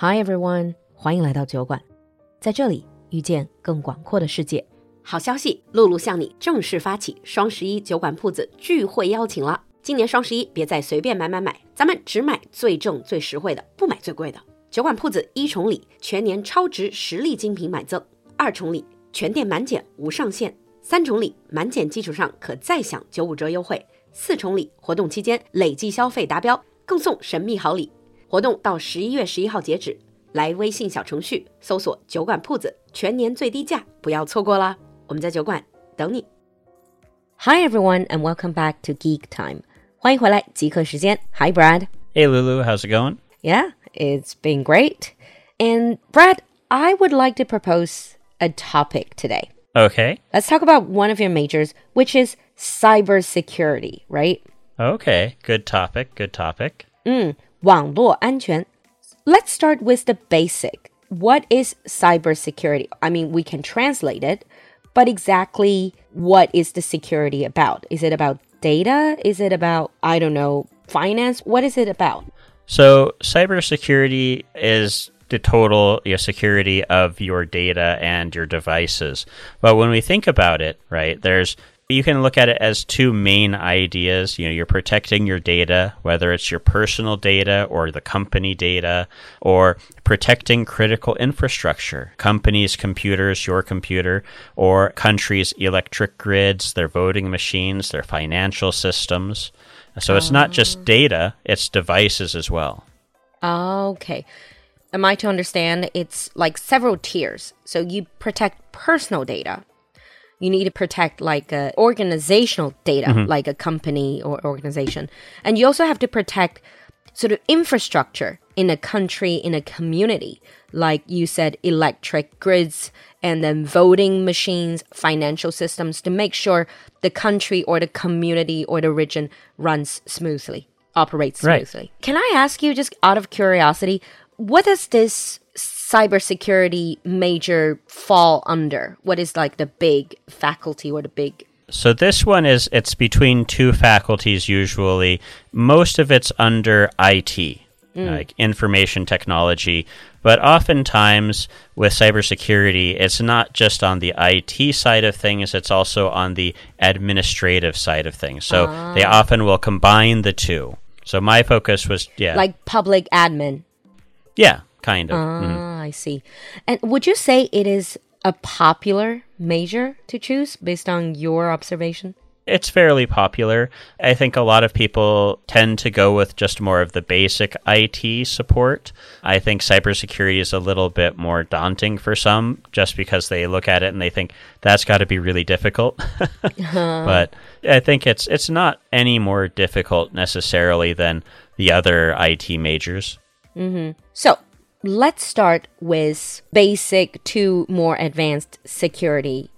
Hi everyone，欢迎来到酒馆，在这里遇见更广阔的世界。好消息，露露向你正式发起双十一酒馆铺子聚会邀请了。今年双十一，别再随便买买买，咱们只买最正最实惠的，不买最贵的。酒馆铺子一重礼，全年超值实力精品买赠；二重礼，全店满减无上限；三重礼，满减基础上可再享九五折优惠；四重礼，活动期间累计消费达标更送神秘好礼。活动到十一月十一号截止，来微信小程序搜索“酒馆铺子”，全年最低价，不要错过啦！我们在酒馆等你。Hi everyone and welcome back to Geek Time，欢迎回来极客时间。Hi Brad。 Hey Lulu, how's it going? Yeah, it's been great. And Brad, I would like to propose a topic today. Okay. Let's talk about one of your majors, which is cybersecurity, right? Okay. Good topic. Good topic. 网络安全. Let's start with the basic. What is cybersecurity? I mean, we can translate it, but exactly what is the security about? Is it about data? Is it about, I don't know, finance? What is it about? So, cybersecurity is the total you know, security of your data and your devices. But when we think about it, right, there's you can look at it as two main ideas. You know, you're protecting your data, whether it's your personal data or the company data, or protecting critical infrastructure, companies' computers, your computer, or countries' electric grids, their voting machines, their financial systems. So it's not just ah. data, it's devices as well. Okay. Am I to understand it's like several tiers? So you protect personal data. You need to protect like uh, organizational data, like a company or organization. And you also have to protect sort of infrastructure in a country, in a community. Like you said, electric grids and then voting machines, financial systems to make sure the country or the community or the region runs smoothly, operates Right. smoothly. Can I ask you, just out of curiosity, what does this cybersecurity major fall under? What is like the big faculty or the big So this one is it's between two faculties usually. Most of it's under IT, mm. like information technology, but oftentimes with cybersecurity, it's not just on the IT side of things, it's also on the administrative side of things. So they ah. often will combine the two. So my focus was yeah. like public admin? yeah, kind of. Mm-hmm. Ah, I see. And would you say it is a popular major to choose based on your observation? It's fairly popular. I think a lot of people tend to go with just more of the basic IT support. I think cybersecurity is a little bit more daunting for some just because they look at it and they think that's got to be really difficult. Uh-huh. But I think it's it's not any more difficult necessarily than the other IT majors. Mm-hmm. So let's start with basic to more advanced security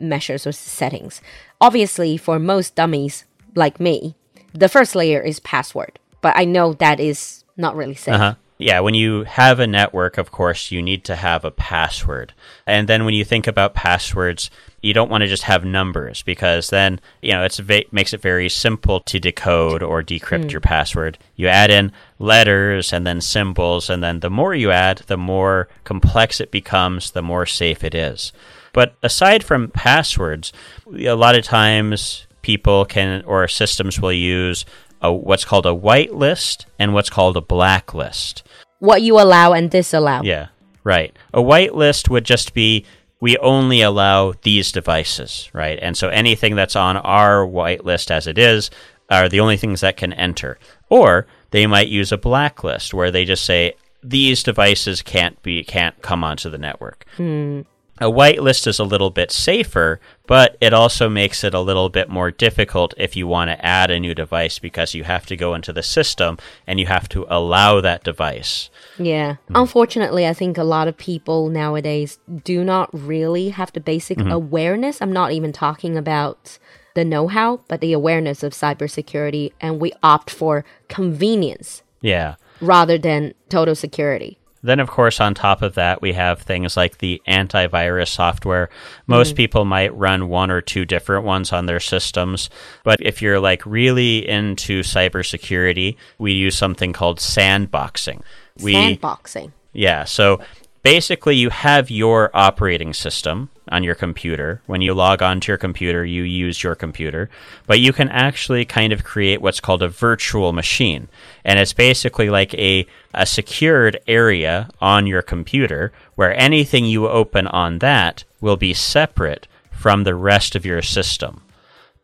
measures or settings. Obviously, for most dummies like me, the first layer is password, but I know that is not really safe. Uh-huh. Yeah, when you have a network, of course, you need to have a password. And then when you think about passwords, you don't want to just have numbers because then, you know, it's va- makes it very simple to decode or decrypt hmm. your password. You add in letters and then symbols, and then the more you add, the more complex it becomes, the more safe it is. But aside from passwords, a lot of times people can or systems will use a, what's called a whitelist and what's called a blacklist. What you allow and disallow. Yeah, right. A whitelist would just be we only allow these devices, right? And so anything that's on our whitelist as it is are the only things that can enter. Or they might use a blacklist where they just say these devices can't be can't come onto the network. Hmm. A whitelist is a little bit safer, but it also makes it a little bit more difficult if you want to add a new device because you have to go into the system and you have to allow that device. Yeah. Hmm. Unfortunately, I think a lot of people nowadays do not really have the basic mm-hmm. awareness. I'm not even talking about the know how, but the awareness of cybersecurity. And we opt for convenience Yeah. rather than total security. Then, of course, on top of that, we have things like the antivirus software. Most mm-hmm. people might run one or two different ones on their systems. But if you're like really into cybersecurity, we use something called sandboxing. We, Sandboxing. Yeah. So basically, you have your operating system on your computer. When you log onto your computer, you use your computer, but you can actually kind of create what's called a virtual machine. And it's basically like a, a secured area on your computer where anything you open on that will be separate from the rest of your system.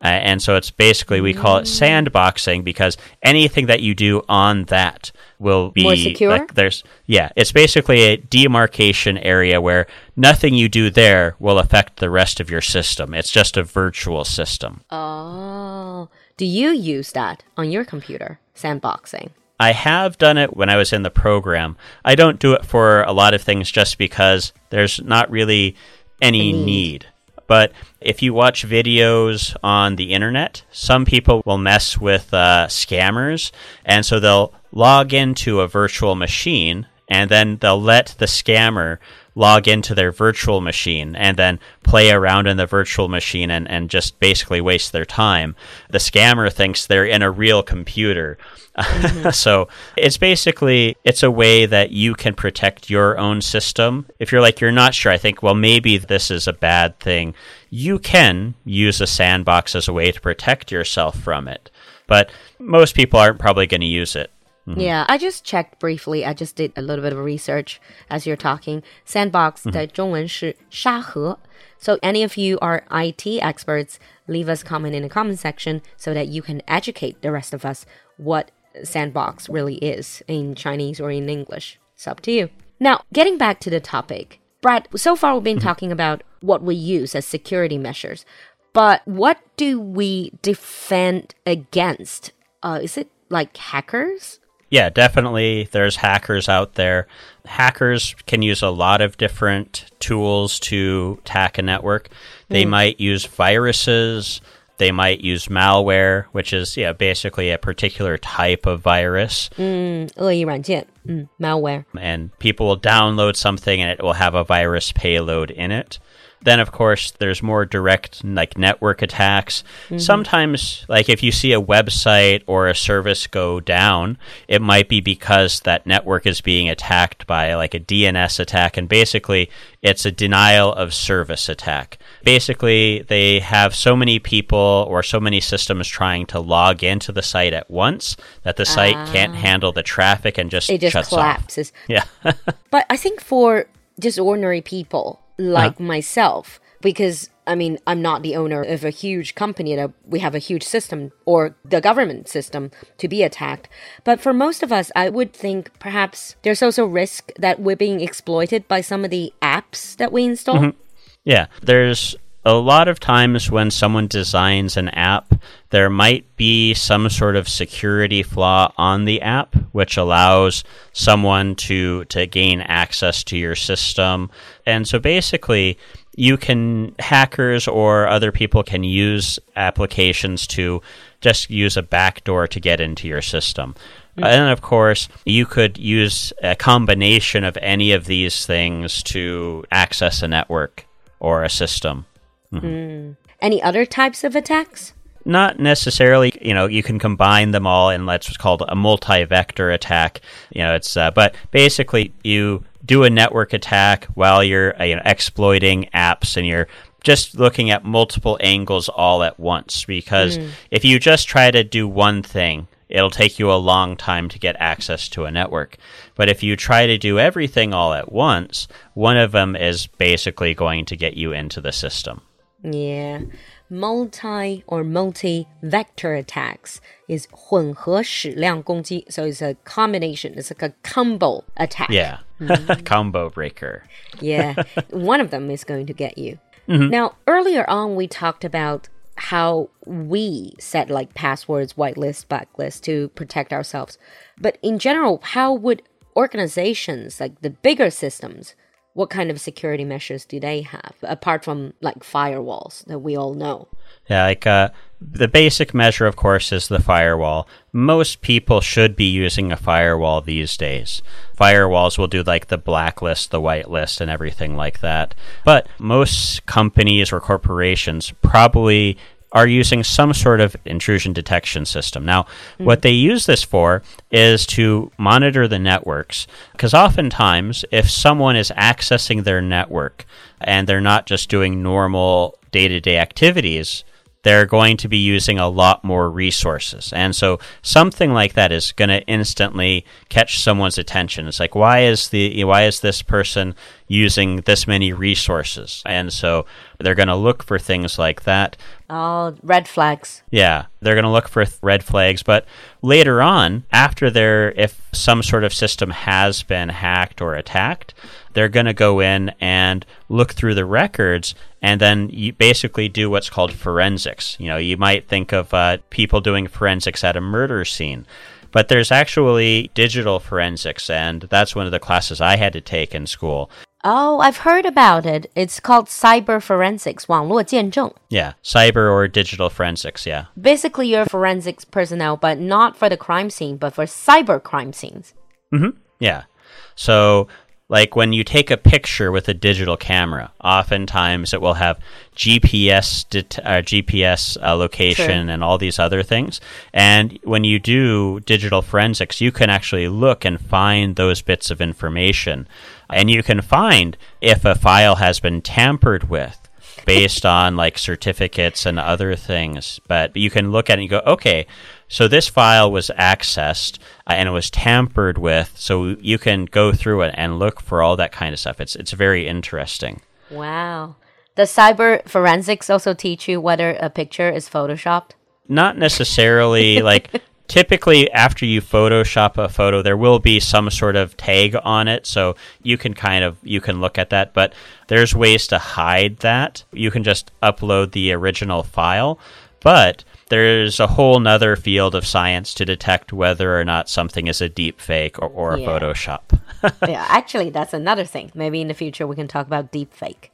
Uh, and so it's basically, we call it sandboxing because anything that you do on that will be More secure? like there's yeah it's basically a demarcation area where nothing you do there will affect the rest of your system it's just a virtual system Oh, do you use that on your computer? Sandboxing. i have done it when i was in the program i don't do it for a lot of things just because there's not really any need. need but if you watch videos on the internet, some people will mess with uh, scammers, and so they'll log into a virtual machine, and then they'll let the scammer log into their virtual machine and then play around in the virtual machine and, and just basically waste their time. The scammer thinks they're in a real computer. Mm-hmm. so it's basically it's a way that you can protect your own system. If you're like you're not sure, I think well maybe this is a bad thing. You can use a sandbox as a way to protect yourself from it. But most people aren't probably going to use it. Yeah, I just checked briefly. I just did a little bit of research as you're talking. Sandbox 的中文是沙盒. So any of you are IT experts, leave us comment in the comment section so that you can educate the rest of us what sandbox really is in Chinese or in English. It's up to you. Now, getting back to the topic. Brad, so far we've been talking about what we use as security measures. But what do we defend against? Uh, is it like hackers? Yeah, definitely. There's hackers out there. Hackers can use a lot of different tools to hack a network. They might use viruses. They might use malware, which is yeah basically a particular type of virus. 恶意软件, mm, malware. And people will download something and it will have a virus payload in it. Then, of course, there's more direct, like network attacks. Mm-hmm. Sometimes, like if you see a website or a service go down, it might be because that network is being attacked by like a DNS attack. And basically, it's a denial of service attack. Basically, they have so many people or so many systems trying to log into the site at once that the site can't ah. handle the traffic and just It just collapses. off. Yeah. But I think for just ordinary people like myself, because I mean, I'm not the owner of a huge company that we have a huge system or the government system to be attacked. But for most of us, I would think perhaps there's also risk that we're being exploited by some of the apps that we install. Mm-hmm. Yeah, there's a lot of times when someone designs an app, there might be some sort of security flaw on the app which allows someone to to gain access to your system. And so basically, you can hackers or other people can use applications to just use a backdoor to get into your system. Hmm. And of course, you could use a combination of any of these things to access a network or a system. Mm-hmm. Hmm. Any other types of attacks? Not necessarily, you know, you can combine them all in what's called a multi-vector attack. You know, it's uh, but basically you do a network attack while you're uh, you know, exploiting apps and you're just looking at multiple angles all at once because if you just try to do one thing it'll take you a long time to get access to a network. But if you try to do everything all at once one of them is basically going to get you into the system. Yeah Multi or multi vector attacks is 混合矢量攻击. So it's a combination, it's like a combo attack. yeah combo breaker Yeah. One of them is going to get you. Now, earlier on, we talked about how we set like passwords, whitelist, blacklist to protect ourselves. But in general, how would organizations, like the bigger systems, what kind of security measures do they have apart from like firewalls that we all know? Yeah, like uh, the basic measure, of course, is the firewall. Most people should be using a firewall these days. Firewalls will do like the blacklist, the whitelist, and everything like that. But most companies or corporations probably are using some sort of intrusion detection system. Now, mm-hmm. what they use this for is to monitor the networks, because oftentimes, if someone is accessing their network and they're not just doing normal day to day activities, they're going to be using a lot more resources. And so something like that is going to instantly catch someone's attention. It's like why is the why is this person using this many resources? And so they're going to look for things like that. Oh, red flags. Yeah, they're going to look for th- red flags, but later on, after they're if some sort of system has been hacked or attacked, they're going to go in and look through the records and then you basically do what's called forensics. You know, you might think of uh, people doing forensics at a murder scene. But there's actually digital forensics, and that's one of the classes I had to take in school. Oh, I've heard about it. It's called cyber forensics, 网络见证. Yeah, cyber or digital forensics, yeah. Basically, you're forensics personnel, but not for the crime scene, but for cyber crime scenes. Mm-hmm. Yeah. So like when you take a picture with a digital camera, oftentimes it will have GPS det- uh, GPS uh, location and all these other things. And when you do digital forensics, you can actually look and find those bits of information, and you can find if a file has been tampered with based on like certificates and other things. But you can look at it and go, okay, so this file was accessed uh, and it was tampered with. So you can go through it and look for all that kind of stuff. It's it's very interesting. Wow. Does cyber forensics also teach you whether a picture is photoshopped? Not necessarily. like typically after you photoshop a photo there will be some sort of tag on it so you can kind of you can look at that but there's ways to hide that. You can just upload the original file but there's a whole nother field of science to detect whether or not something is a deep fake or, or yeah. photoshop. Yeah actually that's another thing. Maybe in the future we can talk about deep fake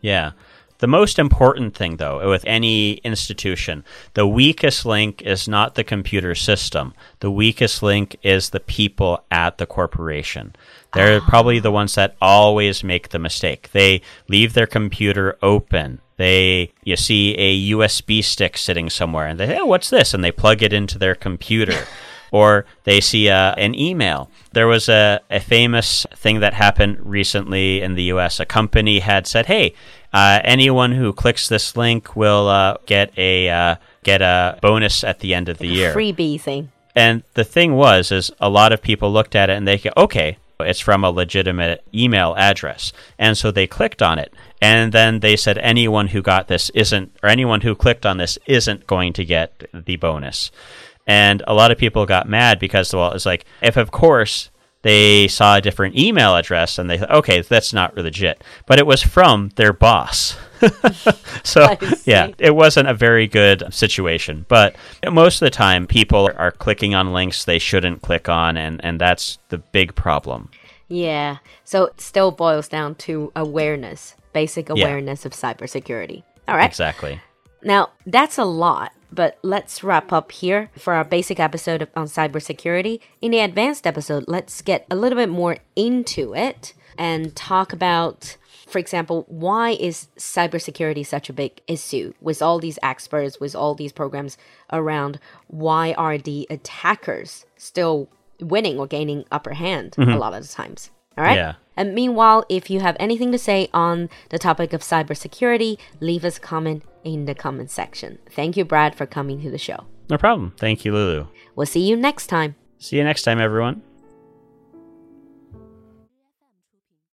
yeah the most important thing, though, with any institution, the weakest link is not the computer system. The weakest link is the people at the corporation. They're probably the ones that always make the mistake. They leave their computer open. They you see a USB stick sitting somewhere and they hey, oh, what's this? And they plug it into their computer. or they see uh, an email. There was a, a famous thing that happened recently in the US. A company had said, hey, uh, anyone who clicks this link will uh, get a uh, get a bonus at the end of the year. Freebie thing. And the thing was, is a lot of people looked at it and they go, okay, it's from a legitimate email address, and so they clicked on it, and then they said anyone who got this isn't, or anyone who clicked on this isn't going to get the bonus. And a lot of people got mad because, well, it's like, if of course they saw a different email address and they thought, okay, that's not legit. But it was from their boss. so, yeah, it wasn't a very good situation. But most of the time, people are clicking on links they shouldn't click on, and, and that's the big problem. Yeah. So it still boils down to awareness, basic awareness yeah. of cybersecurity. All right. Exactly. Now, that's a lot. But let's wrap up here for our basic episode on cybersecurity. In the advanced episode, let's get a little bit more into it and talk about, for example, why is cybersecurity such a big issue with all these experts, with all these programs around? Why are the attackers still winning or gaining upper hand mm -hmm. a lot of the times? All right. Yeah. And meanwhile, if you have anything to say on the topic of cybersecurity, leave us a comment in the comment section. Thank you, Brad, for coming to the show. No problem. Thank you, Lulu. We'll see you next time. See you next time, everyone.